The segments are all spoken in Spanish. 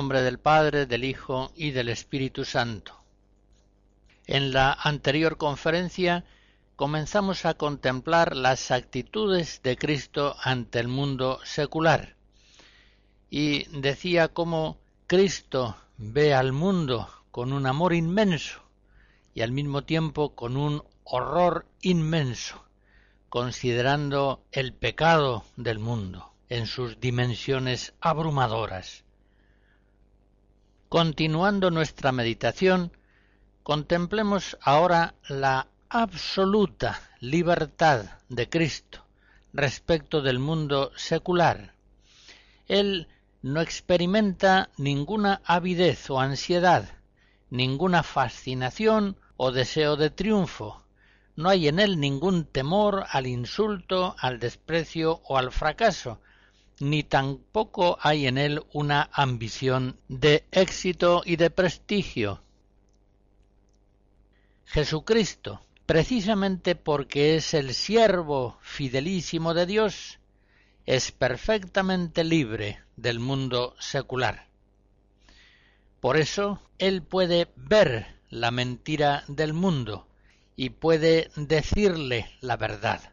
Nombre del Padre, del Hijo y del Espíritu Santo. En la anterior conferencia comenzamos a contemplar las actitudes de Cristo ante el mundo secular. Y decía cómo Cristo ve al mundo con un amor inmenso y al mismo tiempo con un horror inmenso, considerando el pecado del mundo en sus dimensiones abrumadoras. Continuando nuestra meditación, contemplemos ahora la absoluta libertad de Cristo respecto del mundo secular. Él no experimenta ninguna avidez o ansiedad, ninguna fascinación o deseo de triunfo. No hay en él ningún temor al insulto, al desprecio o al fracaso, ni tampoco hay en él una ambición de éxito y de prestigio. Jesucristo, precisamente porque es el siervo fidelísimo de Dios, es perfectamente libre del mundo secular. Por eso Él puede ver la mentira del mundo y puede decirle la verdad.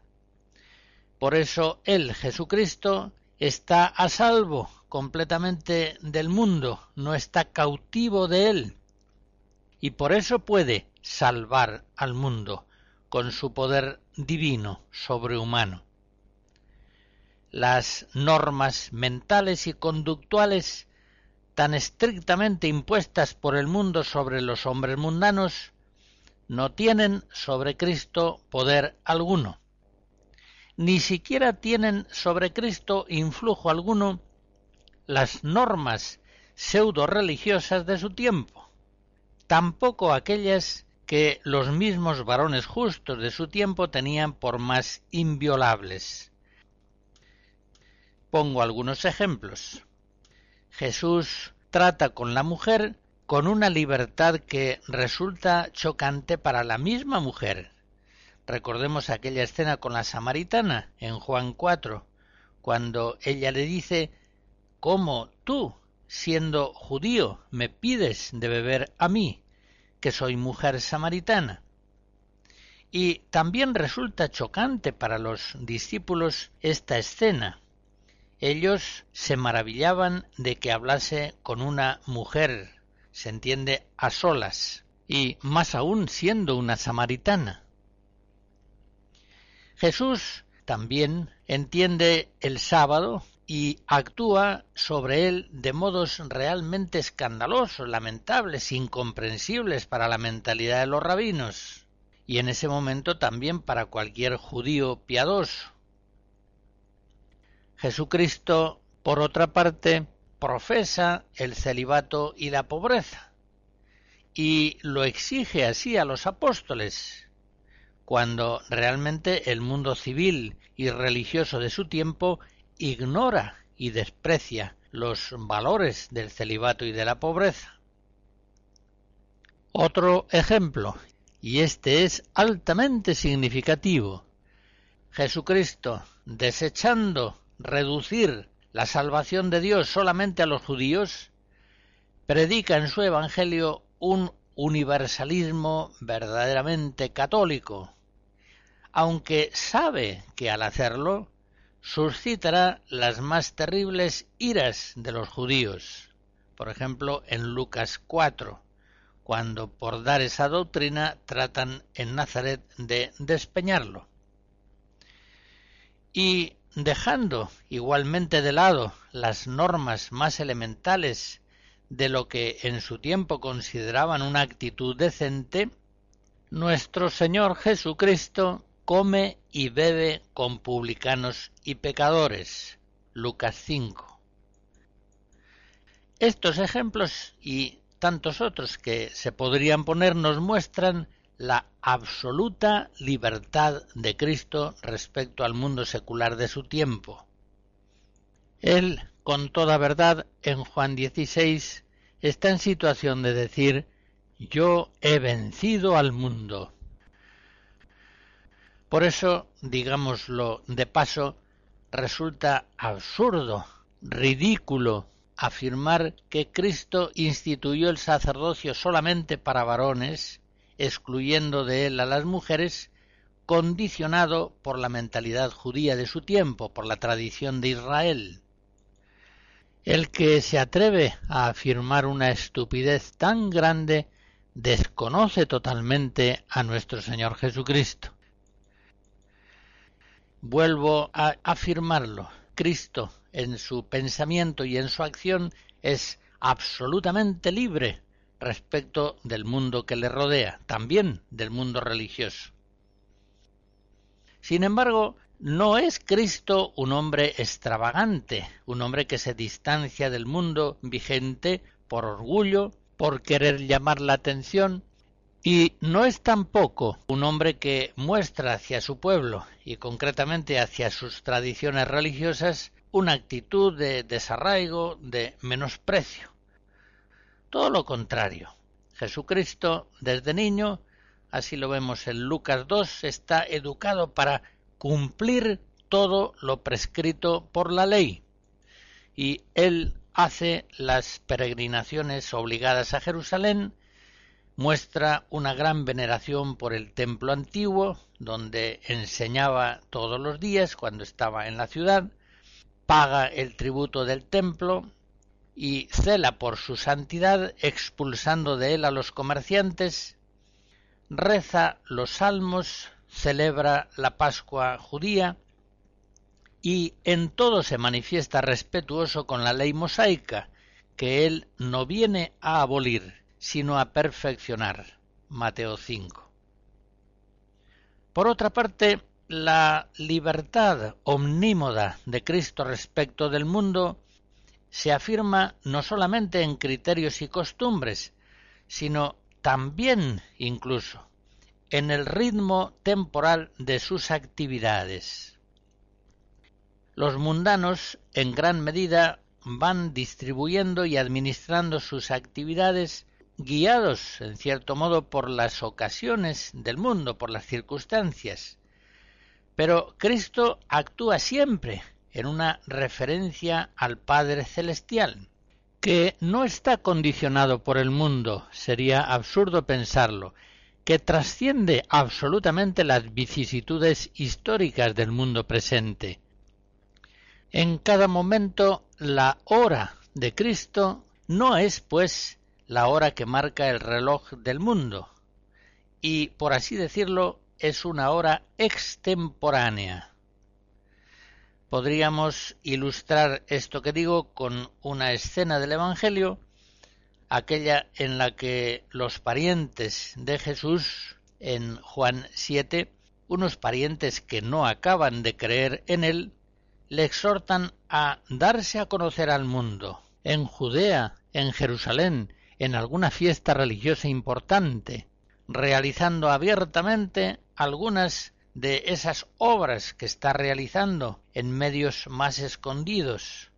Por eso Él, Jesucristo, está a salvo completamente del mundo, no está cautivo de él, y por eso puede salvar al mundo con su poder divino sobrehumano. Las normas mentales y conductuales tan estrictamente impuestas por el mundo sobre los hombres mundanos no tienen sobre Cristo poder alguno ni siquiera tienen sobre Cristo influjo alguno las normas pseudo religiosas de su tiempo, tampoco aquellas que los mismos varones justos de su tiempo tenían por más inviolables. Pongo algunos ejemplos. Jesús trata con la mujer con una libertad que resulta chocante para la misma mujer, Recordemos aquella escena con la samaritana en Juan 4, cuando ella le dice, ¿cómo tú, siendo judío, me pides de beber a mí, que soy mujer samaritana? Y también resulta chocante para los discípulos esta escena. Ellos se maravillaban de que hablase con una mujer, se entiende a solas, y más aún siendo una samaritana. Jesús también entiende el sábado y actúa sobre él de modos realmente escandalosos, lamentables, incomprensibles para la mentalidad de los rabinos y en ese momento también para cualquier judío piadoso. Jesucristo, por otra parte, profesa el celibato y la pobreza y lo exige así a los apóstoles cuando realmente el mundo civil y religioso de su tiempo ignora y desprecia los valores del celibato y de la pobreza. Otro ejemplo, y este es altamente significativo. Jesucristo, desechando reducir la salvación de Dios solamente a los judíos, predica en su Evangelio un universalismo verdaderamente católico, aunque sabe que al hacerlo suscitará las más terribles iras de los judíos. Por ejemplo, en Lucas 4, cuando por dar esa doctrina tratan en Nazaret de despeñarlo. Y dejando igualmente de lado las normas más elementales de lo que en su tiempo consideraban una actitud decente, nuestro Señor Jesucristo come y bebe con publicanos y pecadores. Lucas 5. Estos ejemplos y tantos otros que se podrían poner nos muestran la absoluta libertad de Cristo respecto al mundo secular de su tiempo. Él, con toda verdad, en Juan 16, está en situación de decir, yo he vencido al mundo. Por eso, digámoslo de paso, resulta absurdo, ridículo, afirmar que Cristo instituyó el sacerdocio solamente para varones excluyendo de él a las mujeres, condicionado por la mentalidad judía de su tiempo, por la tradición de Israel. El que se atreve a afirmar una estupidez tan grande desconoce totalmente a nuestro Señor Jesucristo. Vuelvo a afirmarlo. Cristo en su pensamiento y en su acción es absolutamente libre respecto del mundo que le rodea, también del mundo religioso. Sin embargo, no es Cristo un hombre extravagante, un hombre que se distancia del mundo vigente por orgullo, por querer llamar la atención, y no es tampoco un hombre que muestra hacia su pueblo y concretamente hacia sus tradiciones religiosas una actitud de desarraigo, de menosprecio. Todo lo contrario. Jesucristo, desde niño, así lo vemos en Lucas 2, está educado para cumplir todo lo prescrito por la ley. Y él hace las peregrinaciones obligadas a Jerusalén, muestra una gran veneración por el templo antiguo, donde enseñaba todos los días cuando estaba en la ciudad, paga el tributo del templo, y cela por su santidad expulsando de él a los comerciantes, reza los salmos, celebra la Pascua judía y en todo se manifiesta respetuoso con la ley mosaica, que él no viene a abolir, sino a perfeccionar. Mateo 5. Por otra parte, la libertad omnímoda de Cristo respecto del mundo se afirma no solamente en criterios y costumbres, sino también incluso en el ritmo temporal de sus actividades. Los mundanos en gran medida van distribuyendo y administrando sus actividades guiados en cierto modo por las ocasiones del mundo, por las circunstancias. Pero Cristo actúa siempre en una referencia al Padre Celestial, que no está condicionado por el mundo, sería absurdo pensarlo, que trasciende absolutamente las vicisitudes históricas del mundo presente. En cada momento la hora de Cristo no es, pues, la hora que marca el reloj del mundo, y, por así decirlo, es una hora extemporánea. Podríamos ilustrar esto que digo con una escena del Evangelio, aquella en la que los parientes de Jesús en Juan 7, unos parientes que no acaban de creer en él, le exhortan a darse a conocer al mundo, en Judea, en Jerusalén, en alguna fiesta religiosa importante, realizando abiertamente algunas de esas obras que está realizando en medios más escondidos.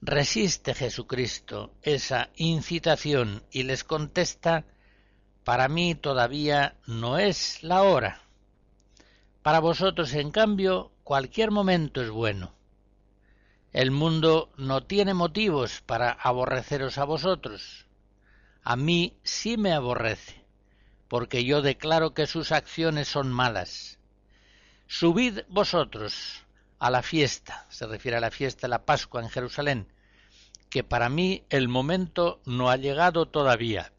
Resiste Jesucristo esa incitación y les contesta Para mí todavía no es la hora. Para vosotros, en cambio, cualquier momento es bueno. El mundo no tiene motivos para aborreceros a vosotros. A mí sí me aborrece, porque yo declaro que sus acciones son malas. Subid vosotros a la fiesta, se refiere a la fiesta de la Pascua en Jerusalén, que para mí el momento no ha llegado todavía.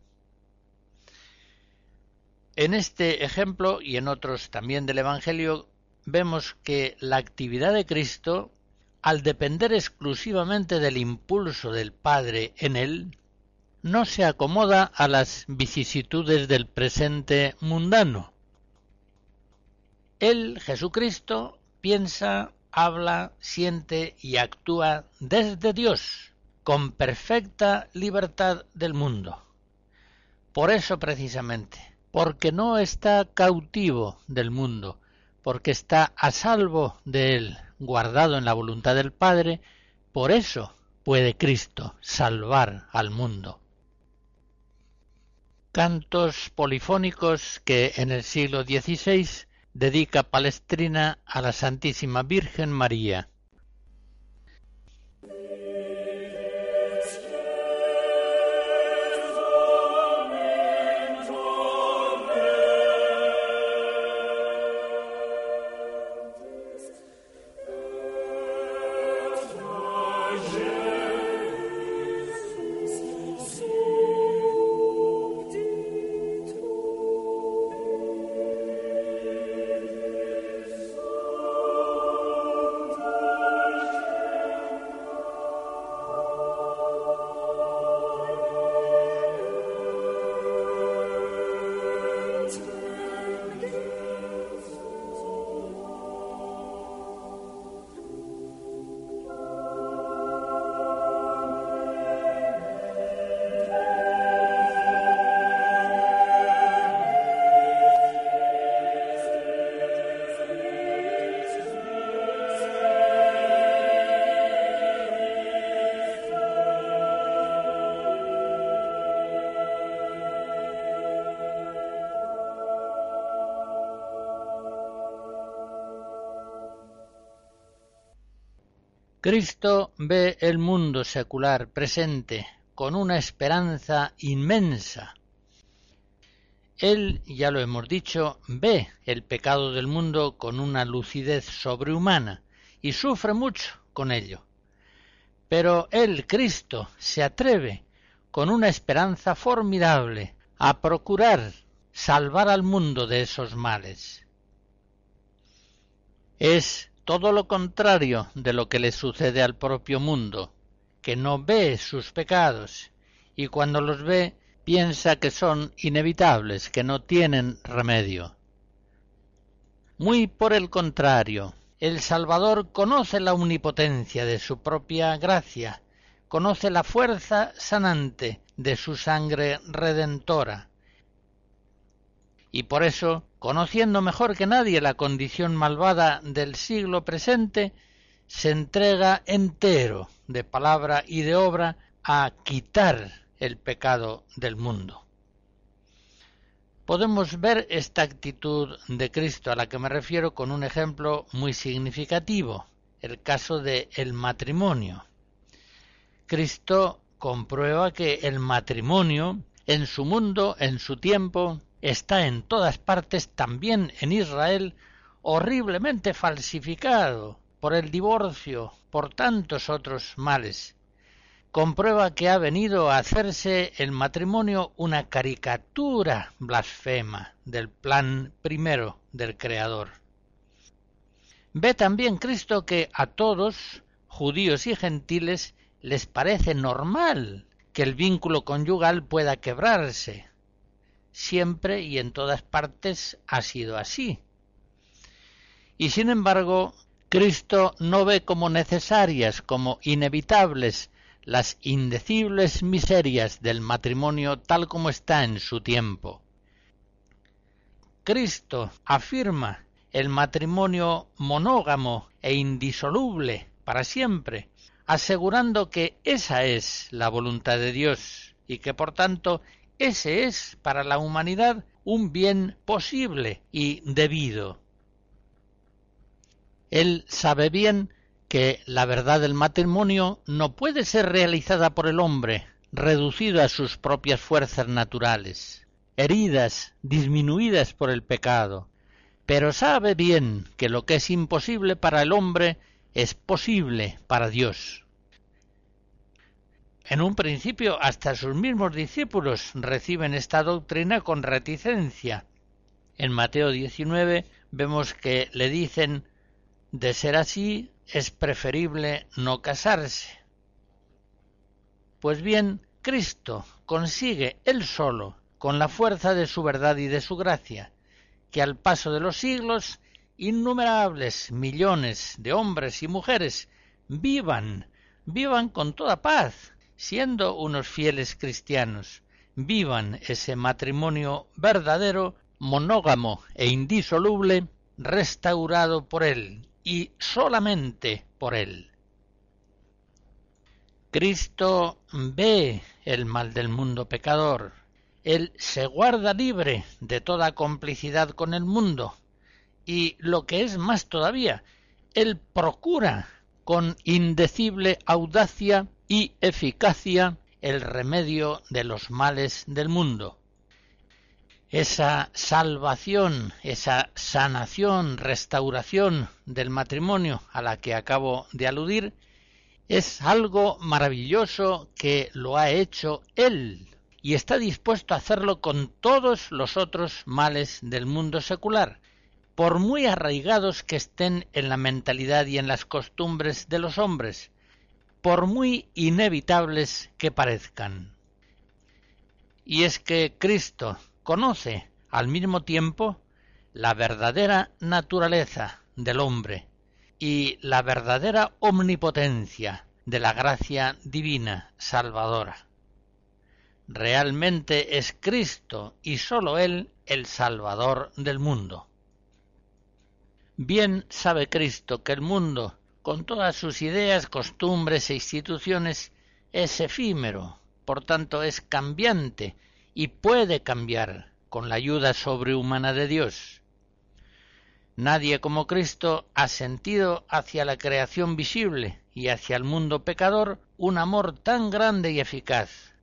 En este ejemplo y en otros también del Evangelio vemos que la actividad de Cristo, al depender exclusivamente del impulso del Padre en él, no se acomoda a las vicisitudes del presente mundano. Él, Jesucristo, piensa, habla, siente y actúa desde Dios, con perfecta libertad del mundo. Por eso precisamente, porque no está cautivo del mundo, porque está a salvo de él, guardado en la voluntad del Padre, por eso puede Cristo salvar al mundo. Cantos polifónicos que en el siglo XVI dedica Palestrina a la Santísima Virgen María. Cristo ve el mundo secular presente con una esperanza inmensa. Él, ya lo hemos dicho, ve el pecado del mundo con una lucidez sobrehumana y sufre mucho con ello. Pero él, Cristo, se atreve con una esperanza formidable a procurar salvar al mundo de esos males. Es todo lo contrario de lo que le sucede al propio mundo, que no ve sus pecados y cuando los ve piensa que son inevitables, que no tienen remedio. Muy por el contrario, el Salvador conoce la omnipotencia de su propia gracia, conoce la fuerza sanante de su sangre redentora, y por eso, conociendo mejor que nadie la condición malvada del siglo presente, se entrega entero de palabra y de obra a quitar el pecado del mundo. Podemos ver esta actitud de Cristo a la que me refiero con un ejemplo muy significativo, el caso de el matrimonio. Cristo comprueba que el matrimonio en su mundo, en su tiempo, está en todas partes, también en Israel, horriblemente falsificado por el divorcio, por tantos otros males. Comprueba que ha venido a hacerse el matrimonio una caricatura blasfema del plan primero del Creador. Ve también Cristo que a todos, judíos y gentiles, les parece normal que el vínculo conyugal pueda quebrarse, siempre y en todas partes ha sido así. Y sin embargo, Cristo no ve como necesarias, como inevitables, las indecibles miserias del matrimonio tal como está en su tiempo. Cristo afirma el matrimonio monógamo e indisoluble para siempre, asegurando que esa es la voluntad de Dios y que por tanto ese es para la humanidad un bien posible y debido. Él sabe bien que la verdad del matrimonio no puede ser realizada por el hombre, reducido a sus propias fuerzas naturales, heridas, disminuidas por el pecado, pero sabe bien que lo que es imposible para el hombre es posible para Dios. En un principio hasta sus mismos discípulos reciben esta doctrina con reticencia. En Mateo 19 vemos que le dicen de ser así es preferible no casarse. Pues bien, Cristo consigue él solo, con la fuerza de su verdad y de su gracia, que al paso de los siglos innumerables millones de hombres y mujeres vivan, vivan con toda paz, siendo unos fieles cristianos, vivan ese matrimonio verdadero, monógamo e indisoluble, restaurado por Él y solamente por Él. Cristo ve el mal del mundo pecador. Él se guarda libre de toda complicidad con el mundo, y lo que es más todavía, él procura con indecible audacia y eficacia el remedio de los males del mundo. Esa salvación, esa sanación, restauración del matrimonio a la que acabo de aludir, es algo maravilloso que lo ha hecho Él y está dispuesto a hacerlo con todos los otros males del mundo secular, por muy arraigados que estén en la mentalidad y en las costumbres de los hombres, por muy inevitables que parezcan. Y es que Cristo conoce al mismo tiempo la verdadera naturaleza del hombre y la verdadera omnipotencia de la gracia divina salvadora. Realmente es Cristo y sólo Él el Salvador del mundo. Bien sabe Cristo que el mundo, con todas sus ideas, costumbres e instituciones, es efímero, por tanto es cambiante y puede cambiar con la ayuda sobrehumana de Dios. Nadie como Cristo ha sentido hacia la creación visible y hacia el mundo pecador un amor tan grande y eficaz.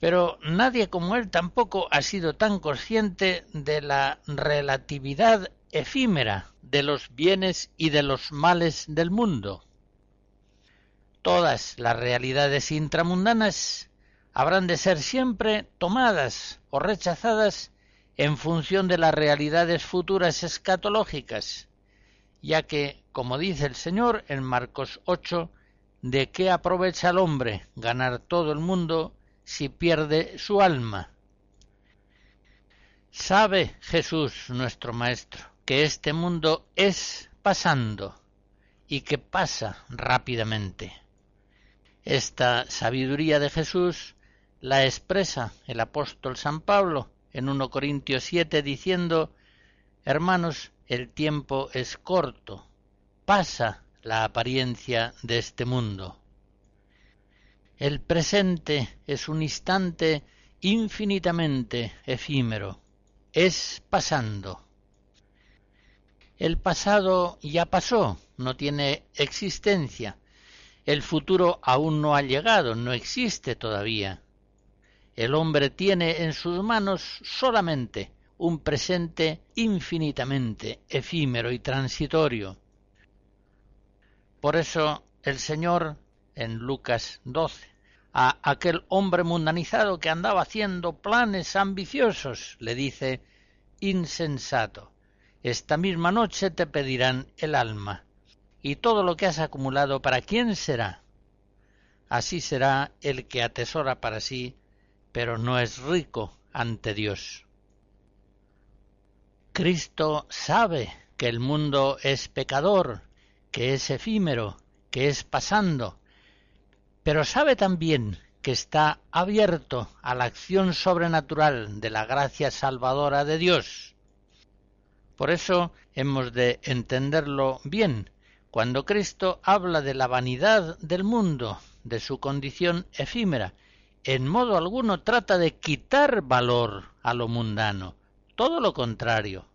Pero nadie como Él tampoco ha sido tan consciente de la relatividad efímera de los bienes y de los males del mundo. Todas las realidades intramundanas habrán de ser siempre tomadas o rechazadas en función de las realidades futuras escatológicas, ya que, como dice el Señor en Marcos 8, ¿de qué aprovecha el hombre ganar todo el mundo si pierde su alma? Sabe Jesús nuestro Maestro que este mundo es pasando y que pasa rápidamente. Esta sabiduría de Jesús la expresa el apóstol San Pablo en 1 Corintios 7 diciendo, Hermanos, el tiempo es corto, pasa la apariencia de este mundo. El presente es un instante infinitamente efímero, es pasando. El pasado ya pasó, no tiene existencia. El futuro aún no ha llegado, no existe todavía. El hombre tiene en sus manos solamente un presente infinitamente efímero y transitorio. Por eso el Señor, en Lucas 12, a aquel hombre mundanizado que andaba haciendo planes ambiciosos, le dice, insensato, esta misma noche te pedirán el alma. ¿Y todo lo que has acumulado para quién será? Así será el que atesora para sí, pero no es rico ante Dios. Cristo sabe que el mundo es pecador, que es efímero, que es pasando, pero sabe también que está abierto a la acción sobrenatural de la gracia salvadora de Dios por eso hemos de entenderlo bien. Cuando Cristo habla de la vanidad del mundo, de su condición efímera, en modo alguno trata de quitar valor a lo mundano, todo lo contrario.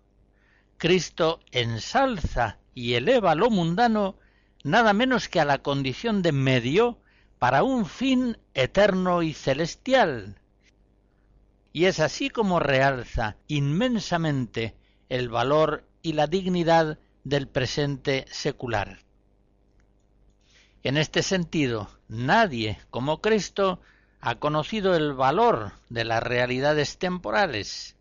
Cristo ensalza y eleva lo mundano nada menos que a la condición de medio para un fin eterno y celestial. Y es así como realza inmensamente el valor y la dignidad del presente secular. En este sentido, nadie como Cristo ha conocido el valor de las realidades temporales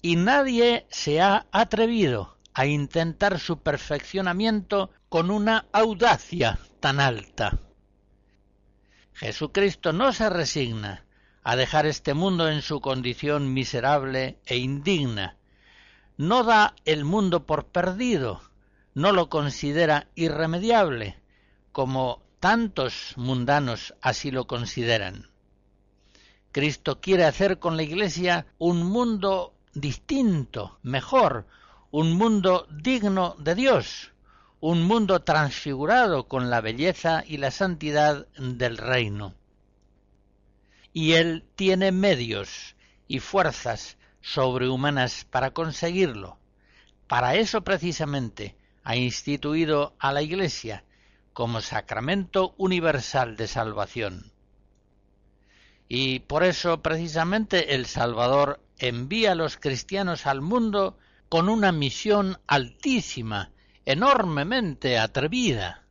y nadie se ha atrevido a intentar su perfeccionamiento con una audacia tan alta. Jesucristo no se resigna a dejar este mundo en su condición miserable e indigna. No da el mundo por perdido, no lo considera irremediable, como tantos mundanos así lo consideran. Cristo quiere hacer con la Iglesia un mundo distinto, mejor, un mundo digno de Dios, un mundo transfigurado con la belleza y la santidad del reino. Y Él tiene medios y fuerzas sobrehumanas para conseguirlo. Para eso precisamente ha instituido a la Iglesia como sacramento universal de salvación. Y por eso precisamente el Salvador envía a los cristianos al mundo con una misión altísima, enormemente atrevida.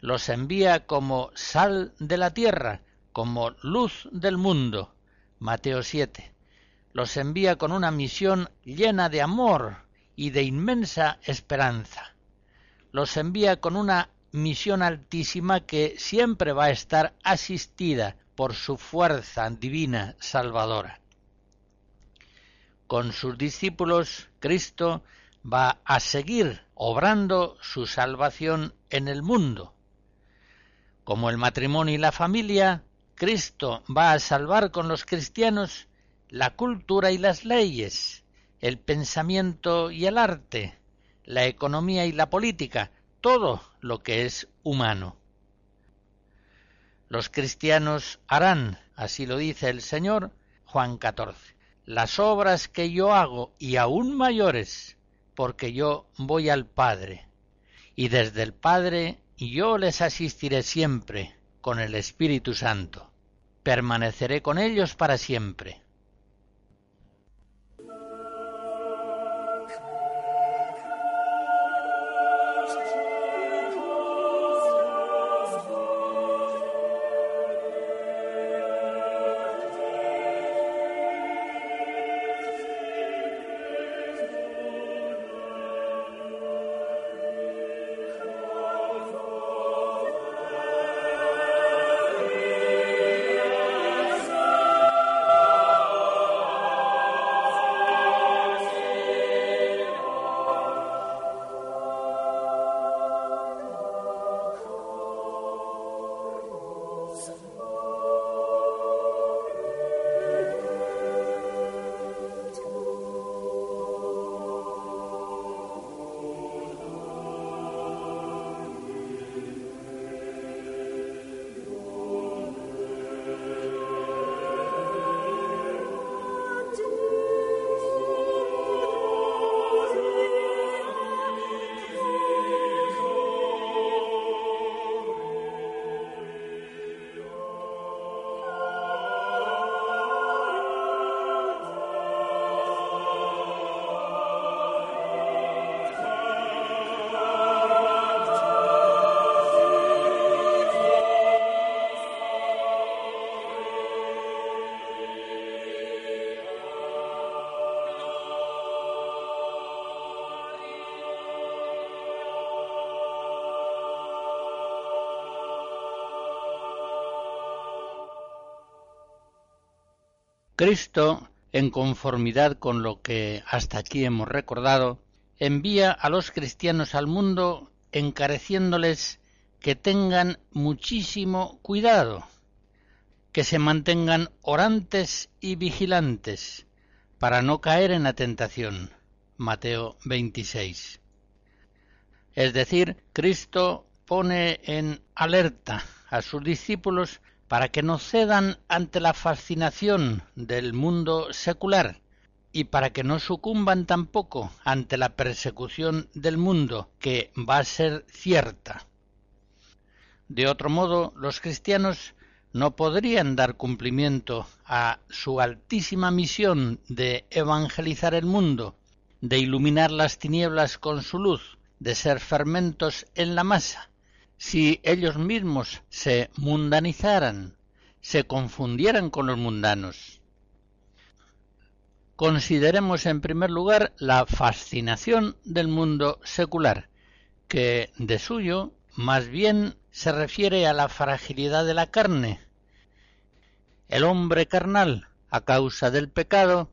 Los envía como sal de la tierra, como luz del mundo. Mateo 7. Los envía con una misión llena de amor y de inmensa esperanza. Los envía con una misión altísima que siempre va a estar asistida por su fuerza divina salvadora. Con sus discípulos, Cristo va a seguir obrando su salvación en el mundo. Como el matrimonio y la familia, Cristo va a salvar con los cristianos la cultura y las leyes, el pensamiento y el arte, la economía y la política, todo lo que es humano. Los cristianos harán, así lo dice el Señor, Juan 14, las obras que yo hago y aún mayores, porque yo voy al Padre, y desde el Padre yo les asistiré siempre con el Espíritu Santo. Permaneceré con ellos para siempre Cristo, en conformidad con lo que hasta aquí hemos recordado, envía a los cristianos al mundo encareciéndoles que tengan muchísimo cuidado, que se mantengan orantes y vigilantes para no caer en la tentación. Mateo 26. Es decir, Cristo pone en alerta a sus discípulos para que no cedan ante la fascinación del mundo secular y para que no sucumban tampoco ante la persecución del mundo, que va a ser cierta. De otro modo, los cristianos no podrían dar cumplimiento a su altísima misión de evangelizar el mundo, de iluminar las tinieblas con su luz, de ser fermentos en la masa, si ellos mismos se mundanizaran, se confundieran con los mundanos. Consideremos en primer lugar la fascinación del mundo secular, que de suyo más bien se refiere a la fragilidad de la carne. El hombre carnal, a causa del pecado,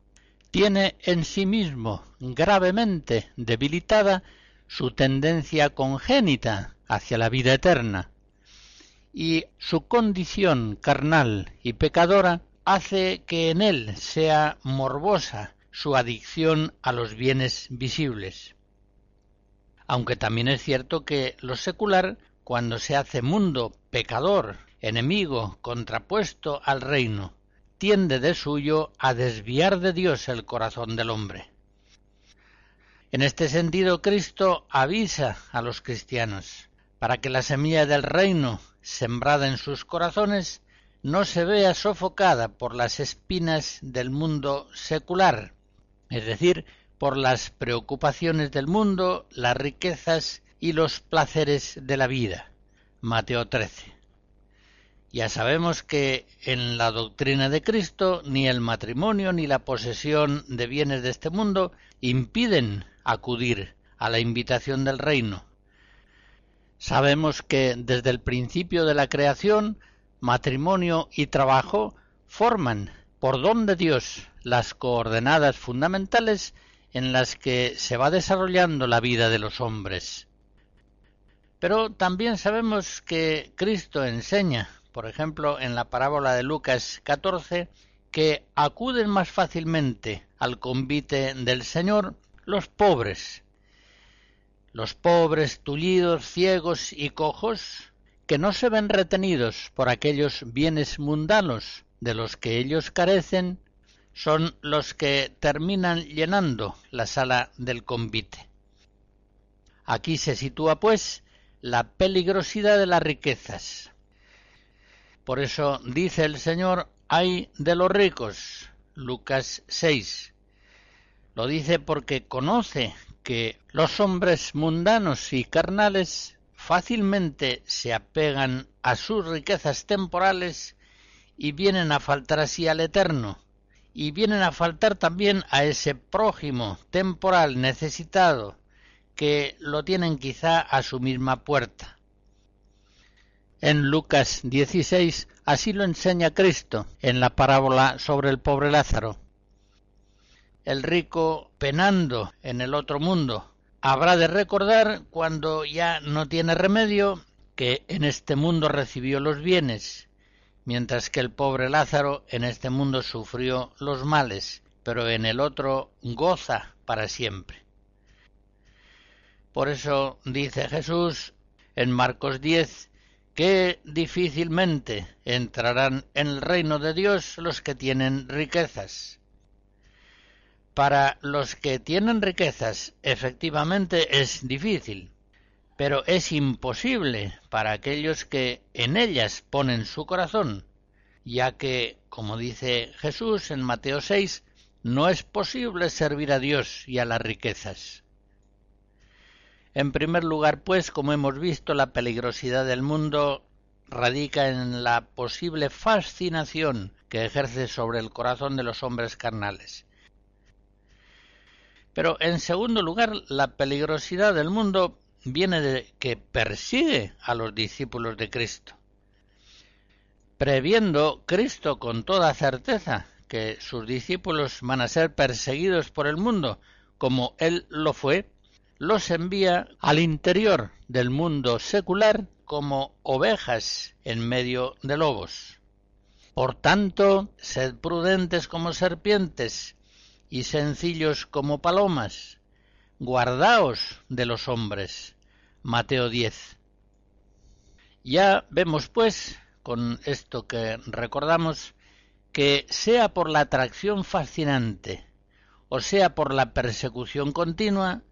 tiene en sí mismo gravemente debilitada su tendencia congénita hacia la vida eterna, y su condición carnal y pecadora hace que en él sea morbosa su adicción a los bienes visibles. Aunque también es cierto que lo secular, cuando se hace mundo pecador, enemigo, contrapuesto al reino, tiende de suyo a desviar de Dios el corazón del hombre. En este sentido, Cristo avisa a los cristianos para que la semilla del reino, sembrada en sus corazones, no se vea sofocada por las espinas del mundo secular, es decir, por las preocupaciones del mundo, las riquezas y los placeres de la vida. Mateo 13. Ya sabemos que en la doctrina de Cristo ni el matrimonio ni la posesión de bienes de este mundo impiden acudir a la invitación del reino. Sabemos que desde el principio de la creación matrimonio y trabajo forman por don de Dios las coordenadas fundamentales en las que se va desarrollando la vida de los hombres. Pero también sabemos que Cristo enseña, por ejemplo, en la parábola de Lucas 14, que acuden más fácilmente al convite del Señor los pobres, los pobres, tullidos, ciegos y cojos, que no se ven retenidos por aquellos bienes mundanos de los que ellos carecen, son los que terminan llenando la sala del convite. Aquí se sitúa, pues, la peligrosidad de las riquezas. Por eso dice el Señor, hay de los ricos, Lucas 6. Lo dice porque conoce que los hombres mundanos y carnales fácilmente se apegan a sus riquezas temporales y vienen a faltar así al eterno, y vienen a faltar también a ese prójimo temporal necesitado que lo tienen quizá a su misma puerta. En Lucas 16 así lo enseña Cristo en la parábola sobre el pobre Lázaro. El rico penando en el otro mundo, Habrá de recordar, cuando ya no tiene remedio, que en este mundo recibió los bienes, mientras que el pobre Lázaro en este mundo sufrió los males, pero en el otro goza para siempre. Por eso dice Jesús en Marcos 10 que difícilmente entrarán en el reino de Dios los que tienen riquezas. Para los que tienen riquezas, efectivamente es difícil, pero es imposible para aquellos que en ellas ponen su corazón, ya que, como dice Jesús en Mateo 6, no es posible servir a Dios y a las riquezas. En primer lugar, pues, como hemos visto, la peligrosidad del mundo radica en la posible fascinación que ejerce sobre el corazón de los hombres carnales pero en segundo lugar, la peligrosidad del mundo viene de que persigue a los discípulos de Cristo. Previendo Cristo con toda certeza que sus discípulos van a ser perseguidos por el mundo, como Él lo fue, los envía al interior del mundo secular como ovejas en medio de lobos. Por tanto, sed prudentes como serpientes y sencillos como palomas. Guardaos de los hombres. Mateo 10. Ya vemos, pues, con esto que recordamos que sea por la atracción fascinante o sea por la persecución continua,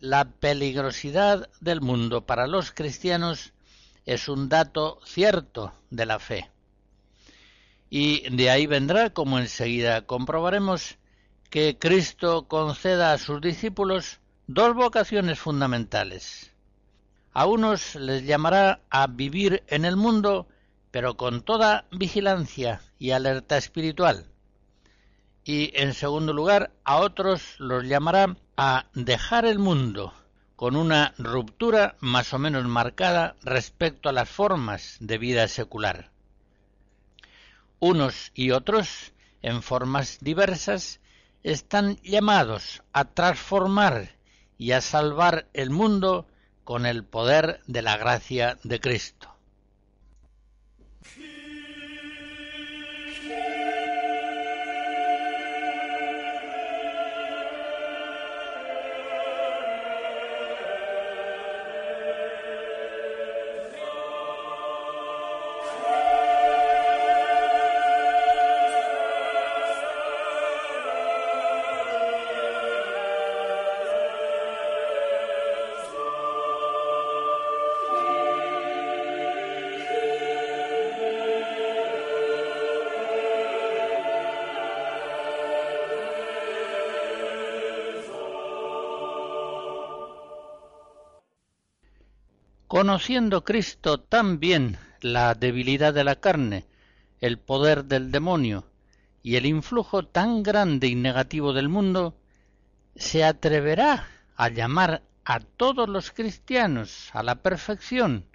la peligrosidad del mundo para los cristianos es un dato cierto de la fe. Y de ahí vendrá, como enseguida comprobaremos, que Cristo conceda a sus discípulos dos vocaciones fundamentales. A unos les llamará a vivir en el mundo, pero con toda vigilancia y alerta espiritual. Y en segundo lugar, a otros los llamará a dejar el mundo, con una ruptura más o menos marcada respecto a las formas de vida secular. Unos y otros, en formas diversas, están llamados a transformar y a salvar el mundo con el poder de la gracia de Cristo. Conociendo Cristo tan bien la debilidad de la carne, el poder del demonio y el influjo tan grande y negativo del mundo, se atreverá a llamar a todos los cristianos a la perfección,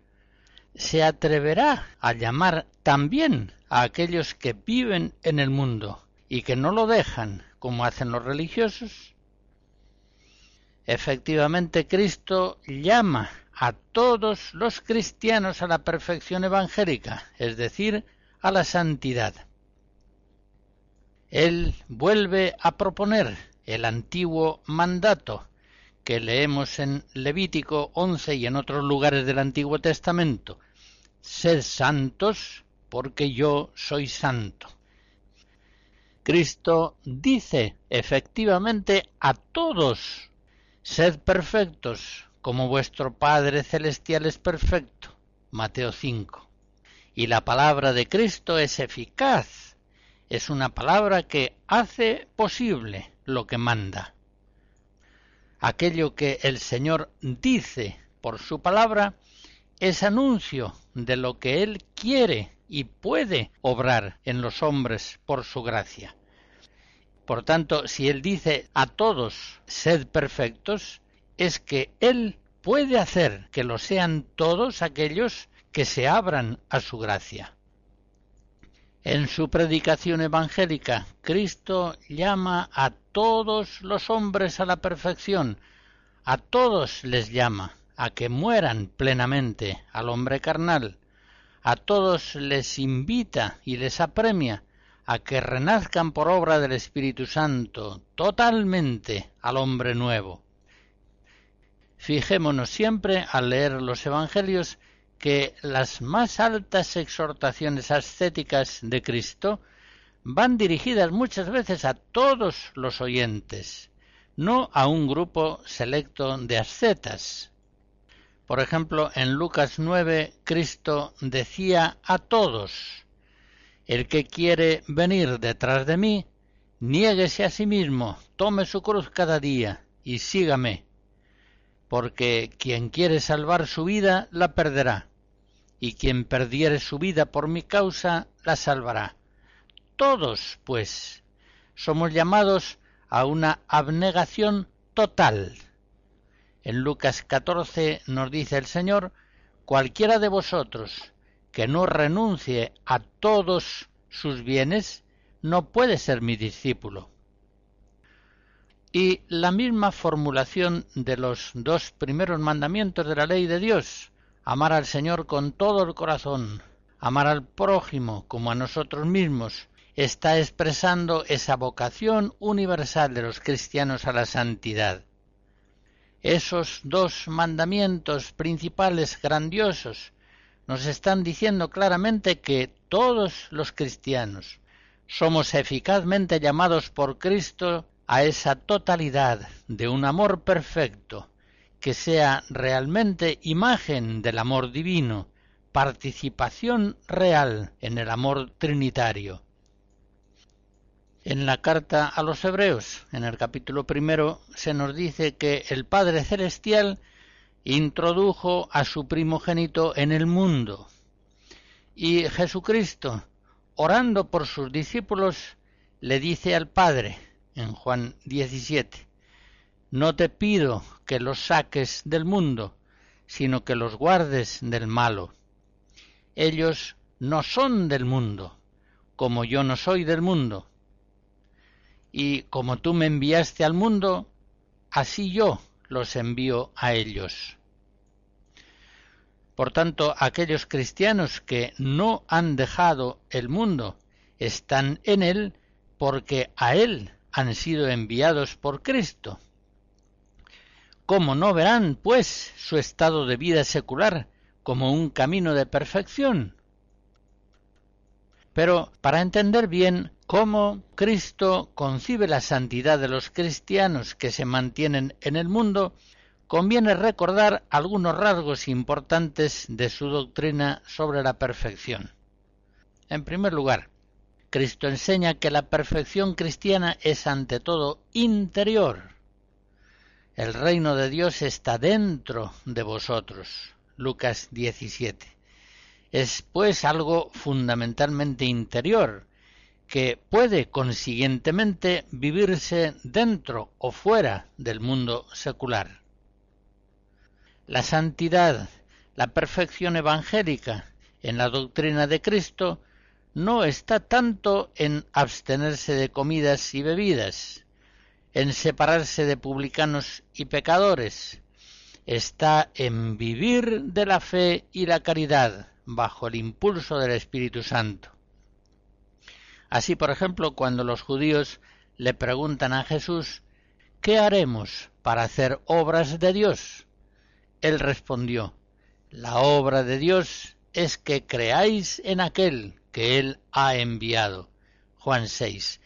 se atreverá a llamar también a aquellos que viven en el mundo y que no lo dejan como hacen los religiosos. Efectivamente, Cristo llama a todos los cristianos a la perfección evangélica, es decir, a la santidad. Él vuelve a proponer el antiguo mandato que leemos en Levítico 11 y en otros lugares del Antiguo Testamento. Sed santos porque yo soy santo. Cristo dice efectivamente a todos, sed perfectos como vuestro Padre Celestial es perfecto. Mateo 5. Y la palabra de Cristo es eficaz. Es una palabra que hace posible lo que manda. Aquello que el Señor dice por su palabra es anuncio de lo que Él quiere y puede obrar en los hombres por su gracia. Por tanto, si Él dice a todos, sed perfectos, es que Él puede hacer que lo sean todos aquellos que se abran a su gracia. En su predicación evangélica, Cristo llama a todos los hombres a la perfección, a todos les llama a que mueran plenamente al hombre carnal, a todos les invita y les apremia a que renazcan por obra del Espíritu Santo totalmente al hombre nuevo. Fijémonos siempre al leer los Evangelios que las más altas exhortaciones ascéticas de Cristo van dirigidas muchas veces a todos los oyentes, no a un grupo selecto de ascetas. Por ejemplo, en Lucas 9, Cristo decía a todos, el que quiere venir detrás de mí, niéguese a sí mismo, tome su cruz cada día y sígame porque quien quiere salvar su vida la perderá, y quien perdiere su vida por mi causa la salvará. Todos, pues, somos llamados a una abnegación total. En Lucas 14 nos dice el Señor, cualquiera de vosotros que no renuncie a todos sus bienes, no puede ser mi discípulo. Y la misma formulación de los dos primeros mandamientos de la ley de Dios, amar al Señor con todo el corazón, amar al prójimo como a nosotros mismos, está expresando esa vocación universal de los cristianos a la santidad. Esos dos mandamientos principales grandiosos nos están diciendo claramente que todos los cristianos somos eficazmente llamados por Cristo a esa totalidad de un amor perfecto que sea realmente imagen del amor divino, participación real en el amor trinitario. En la carta a los Hebreos, en el capítulo primero, se nos dice que el Padre Celestial introdujo a su primogénito en el mundo. Y Jesucristo, orando por sus discípulos, le dice al Padre, en Juan 17, No te pido que los saques del mundo, sino que los guardes del malo. Ellos no son del mundo, como yo no soy del mundo. Y como tú me enviaste al mundo, así yo los envío a ellos. Por tanto, aquellos cristianos que no han dejado el mundo están en él porque a él han sido enviados por Cristo. ¿Cómo no verán, pues, su estado de vida secular como un camino de perfección? Pero para entender bien cómo Cristo concibe la santidad de los cristianos que se mantienen en el mundo, conviene recordar algunos rasgos importantes de su doctrina sobre la perfección. En primer lugar, Cristo enseña que la perfección cristiana es ante todo interior. El reino de Dios está dentro de vosotros. Lucas 17. Es pues algo fundamentalmente interior, que puede consiguientemente vivirse dentro o fuera del mundo secular. La santidad, la perfección evangélica en la doctrina de Cristo no está tanto en abstenerse de comidas y bebidas, en separarse de publicanos y pecadores, está en vivir de la fe y la caridad bajo el impulso del Espíritu Santo. Así, por ejemplo, cuando los judíos le preguntan a Jesús ¿Qué haremos para hacer obras de Dios? Él respondió, La obra de Dios es que creáis en aquel que Él ha enviado. Juan 6.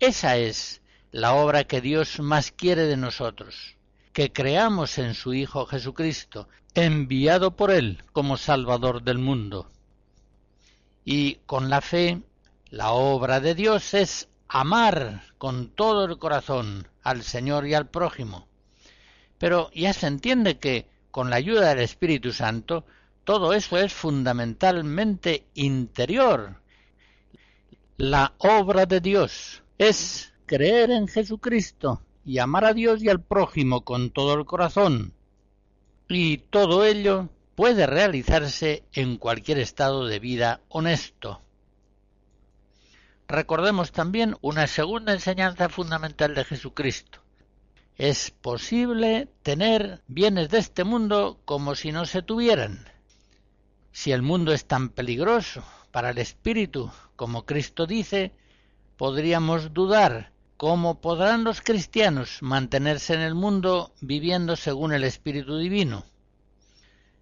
Esa es la obra que Dios más quiere de nosotros, que creamos en su Hijo Jesucristo, enviado por Él como Salvador del mundo. Y con la fe, la obra de Dios es amar con todo el corazón al Señor y al prójimo, pero ya se entiende que, con la ayuda del Espíritu Santo, todo eso es fundamentalmente interior. La obra de Dios es creer en Jesucristo y amar a Dios y al prójimo con todo el corazón. Y todo ello puede realizarse en cualquier estado de vida honesto. Recordemos también una segunda enseñanza fundamental de Jesucristo es posible tener bienes de este mundo como si no se tuvieran. Si el mundo es tan peligroso para el espíritu como Cristo dice, podríamos dudar cómo podrán los cristianos mantenerse en el mundo viviendo según el espíritu divino.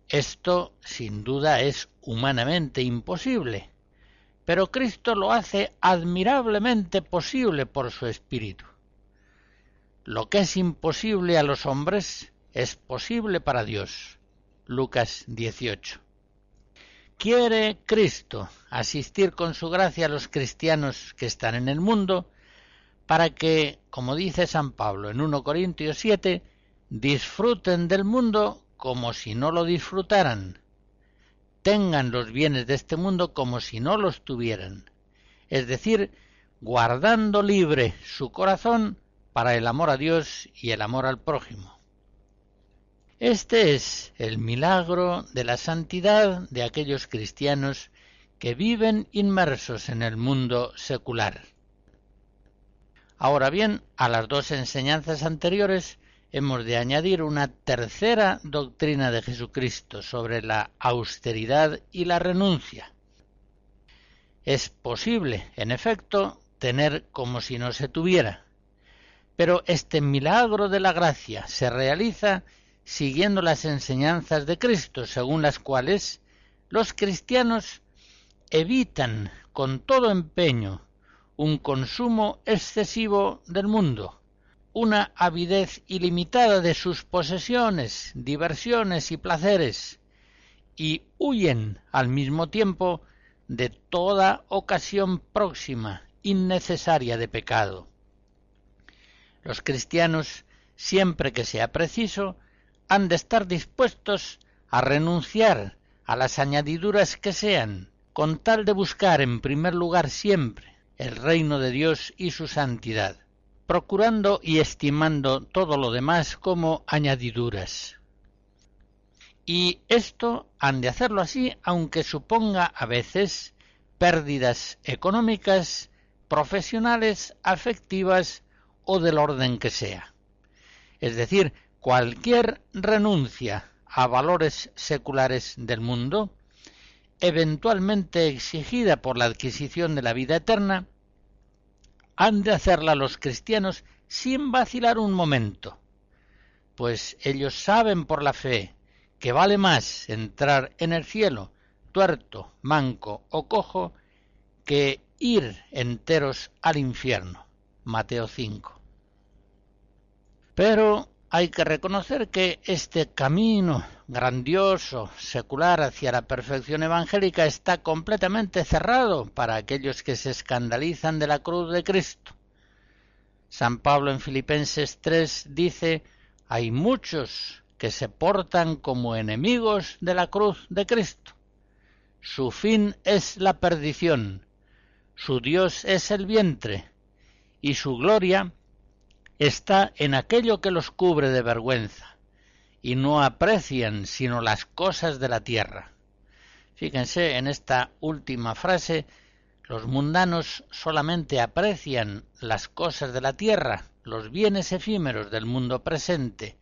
Esto sin duda es humanamente imposible, pero Cristo lo hace admirablemente posible por su espíritu. Lo que es imposible a los hombres es posible para Dios. Lucas 18. Quiere Cristo asistir con su gracia a los cristianos que están en el mundo para que, como dice San Pablo en 1 Corintios 7, disfruten del mundo como si no lo disfrutaran, tengan los bienes de este mundo como si no los tuvieran, es decir, guardando libre su corazón para el amor a Dios y el amor al prójimo. Este es el milagro de la santidad de aquellos cristianos que viven inmersos en el mundo secular. Ahora bien, a las dos enseñanzas anteriores hemos de añadir una tercera doctrina de Jesucristo sobre la austeridad y la renuncia. Es posible, en efecto, tener como si no se tuviera, pero este milagro de la gracia se realiza siguiendo las enseñanzas de Cristo, según las cuales los cristianos evitan con todo empeño un consumo excesivo del mundo, una avidez ilimitada de sus posesiones, diversiones y placeres, y huyen al mismo tiempo de toda ocasión próxima, innecesaria de pecado. Los cristianos, siempre que sea preciso, han de estar dispuestos a renunciar a las añadiduras que sean, con tal de buscar en primer lugar siempre el reino de Dios y su santidad, procurando y estimando todo lo demás como añadiduras. Y esto han de hacerlo así aunque suponga a veces pérdidas económicas, profesionales, afectivas o del orden que sea. Es decir, cualquier renuncia a valores seculares del mundo, eventualmente exigida por la adquisición de la vida eterna, han de hacerla los cristianos sin vacilar un momento, pues ellos saben por la fe que vale más entrar en el cielo tuerto, manco o cojo que ir enteros al infierno. Mateo 5. Pero hay que reconocer que este camino grandioso, secular hacia la perfección evangélica está completamente cerrado para aquellos que se escandalizan de la cruz de Cristo. San Pablo en Filipenses 3 dice, hay muchos que se portan como enemigos de la cruz de Cristo. Su fin es la perdición, su Dios es el vientre, y su gloria está en aquello que los cubre de vergüenza, y no aprecian sino las cosas de la tierra. Fíjense en esta última frase, los mundanos solamente aprecian las cosas de la tierra, los bienes efímeros del mundo presente,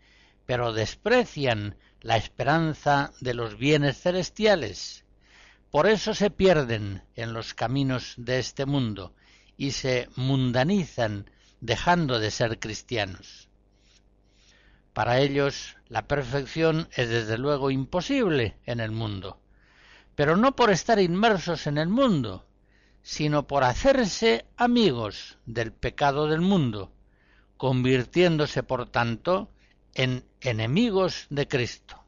pero desprecian la esperanza de los bienes celestiales. Por eso se pierden en los caminos de este mundo y se mundanizan dejando de ser cristianos. Para ellos la perfección es desde luego imposible en el mundo, pero no por estar inmersos en el mundo, sino por hacerse amigos del pecado del mundo, convirtiéndose por tanto en enemigos de Cristo.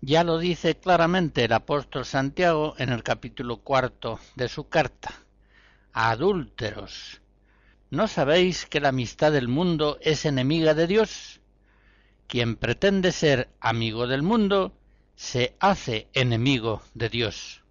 Ya lo dice claramente el apóstol Santiago en el capítulo cuarto de su carta. Adúlteros, ¿No sabéis que la amistad del mundo es enemiga de Dios? Quien pretende ser amigo del mundo se hace enemigo de Dios.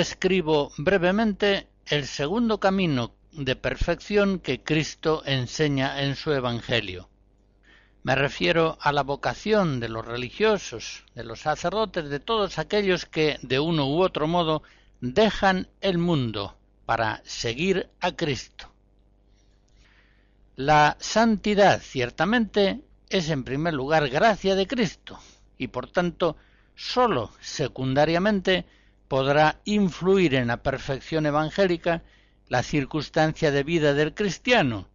Describo brevemente el segundo camino de perfección que Cristo enseña en su Evangelio. Me refiero a la vocación de los religiosos, de los sacerdotes, de todos aquellos que, de uno u otro modo, dejan el mundo para seguir a Cristo. La santidad, ciertamente, es en primer lugar gracia de Cristo, y por tanto, sólo secundariamente podrá influir en la perfección evangélica la circunstancia de vida del cristiano,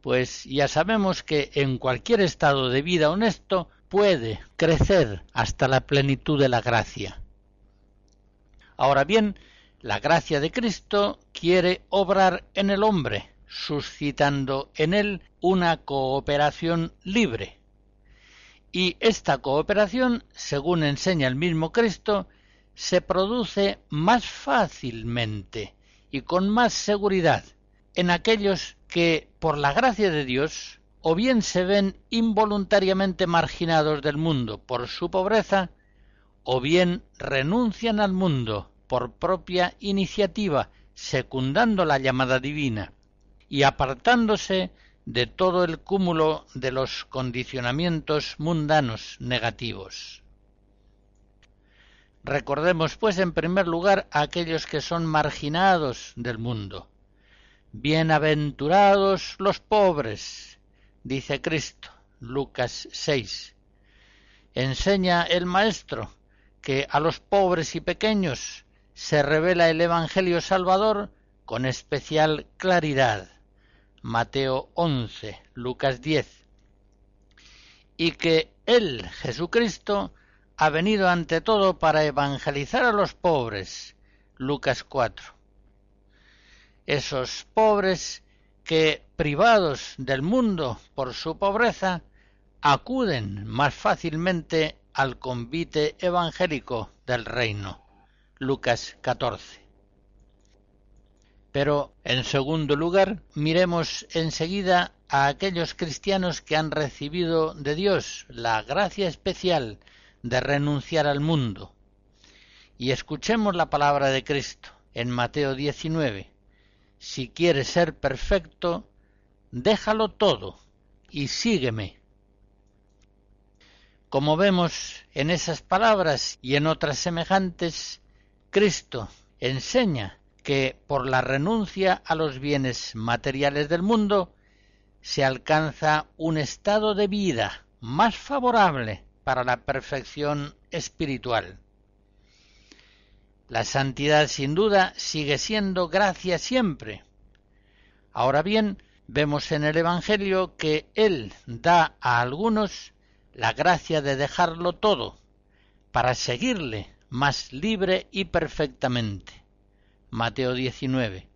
pues ya sabemos que en cualquier estado de vida honesto puede crecer hasta la plenitud de la gracia. Ahora bien, la gracia de Cristo quiere obrar en el hombre, suscitando en él una cooperación libre. Y esta cooperación, según enseña el mismo Cristo, se produce más fácilmente y con más seguridad en aquellos que, por la gracia de Dios, o bien se ven involuntariamente marginados del mundo por su pobreza, o bien renuncian al mundo por propia iniciativa, secundando la llamada divina y apartándose de todo el cúmulo de los condicionamientos mundanos negativos. Recordemos, pues, en primer lugar a aquellos que son marginados del mundo. Bienaventurados los pobres, dice Cristo, Lucas 6. Enseña el Maestro que a los pobres y pequeños se revela el Evangelio Salvador con especial claridad. Mateo 11, Lucas 10. Y que Él, Jesucristo, ha venido ante todo para evangelizar a los pobres. Lucas 4. Esos pobres que, privados del mundo por su pobreza, acuden más fácilmente al convite evangélico del reino. Lucas 14. Pero, en segundo lugar, miremos enseguida a aquellos cristianos que han recibido de Dios la gracia especial de renunciar al mundo. Y escuchemos la palabra de Cristo en Mateo 19. Si quieres ser perfecto, déjalo todo y sígueme. Como vemos en esas palabras y en otras semejantes, Cristo enseña que por la renuncia a los bienes materiales del mundo se alcanza un estado de vida más favorable para la perfección espiritual. La santidad sin duda sigue siendo gracia siempre. Ahora bien, vemos en el Evangelio que Él da a algunos la gracia de dejarlo todo para seguirle más libre y perfectamente. Mateo 19.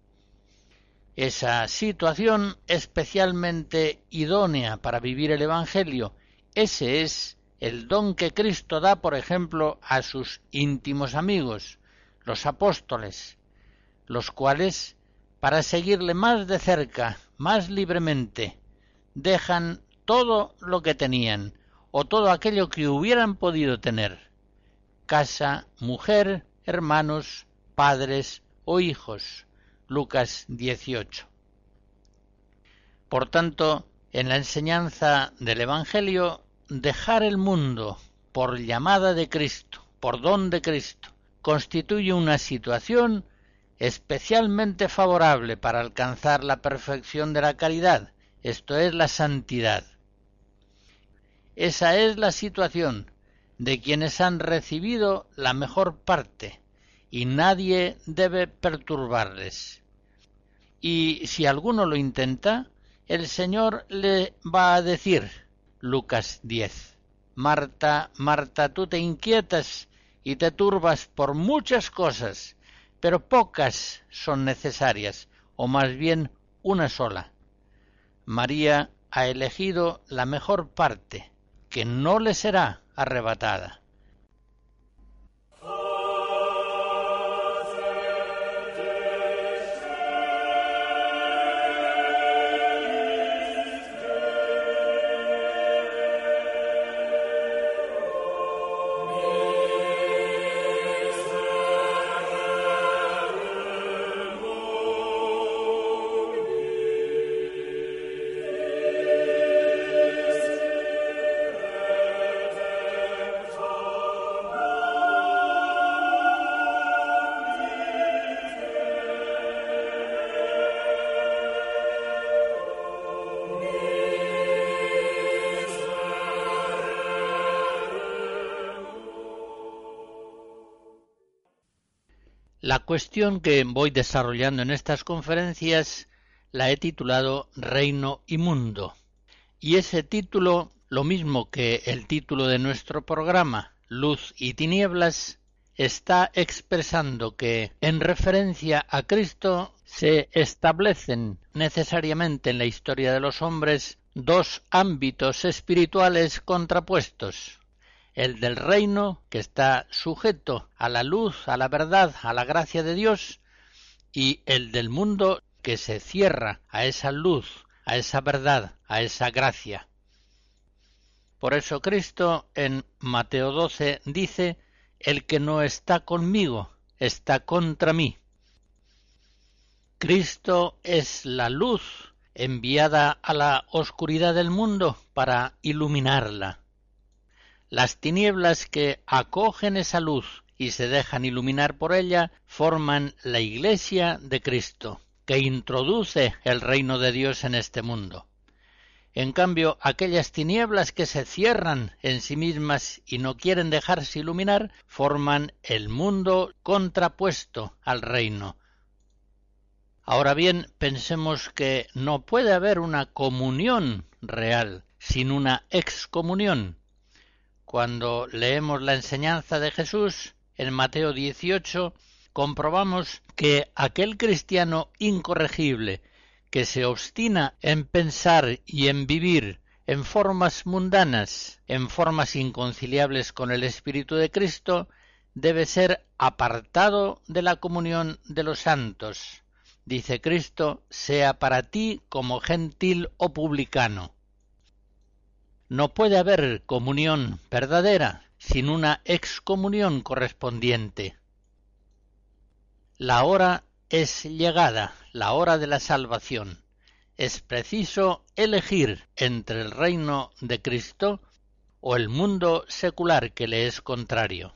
Esa situación especialmente idónea para vivir el Evangelio, ese es el don que Cristo da, por ejemplo, a sus íntimos amigos, los apóstoles, los cuales, para seguirle más de cerca, más libremente, dejan todo lo que tenían, o todo aquello que hubieran podido tener casa, mujer, hermanos, padres o hijos. Lucas 18. Por tanto, en la enseñanza del Evangelio, dejar el mundo por llamada de Cristo, por don de Cristo, constituye una situación especialmente favorable para alcanzar la perfección de la caridad, esto es la santidad. Esa es la situación de quienes han recibido la mejor parte y nadie debe perturbarles. Y si alguno lo intenta, el Señor le va a decir, Lucas 10, Marta, Marta, tú te inquietas y te turbas por muchas cosas, pero pocas son necesarias, o más bien una sola. María ha elegido la mejor parte, que no le será arrebatada. La cuestión que voy desarrollando en estas conferencias la he titulado Reino y Mundo. Y ese título, lo mismo que el título de nuestro programa, Luz y Tinieblas, está expresando que, en referencia a Cristo, se establecen necesariamente en la historia de los hombres dos ámbitos espirituales contrapuestos el del reino, que está sujeto a la luz, a la verdad, a la gracia de Dios, y el del mundo, que se cierra a esa luz, a esa verdad, a esa gracia. Por eso Cristo en Mateo 12 dice, El que no está conmigo, está contra mí. Cristo es la luz enviada a la oscuridad del mundo para iluminarla. Las tinieblas que acogen esa luz y se dejan iluminar por ella forman la Iglesia de Cristo, que introduce el reino de Dios en este mundo. En cambio, aquellas tinieblas que se cierran en sí mismas y no quieren dejarse iluminar, forman el mundo contrapuesto al reino. Ahora bien, pensemos que no puede haber una comunión real sin una excomunión. Cuando leemos la enseñanza de Jesús en Mateo 18, comprobamos que aquel cristiano incorregible que se obstina en pensar y en vivir en formas mundanas, en formas inconciliables con el Espíritu de Cristo, debe ser apartado de la comunión de los santos. Dice Cristo, sea para ti como gentil o publicano. No puede haber comunión verdadera sin una excomunión correspondiente. La hora es llegada, la hora de la salvación. Es preciso elegir entre el reino de Cristo o el mundo secular que le es contrario.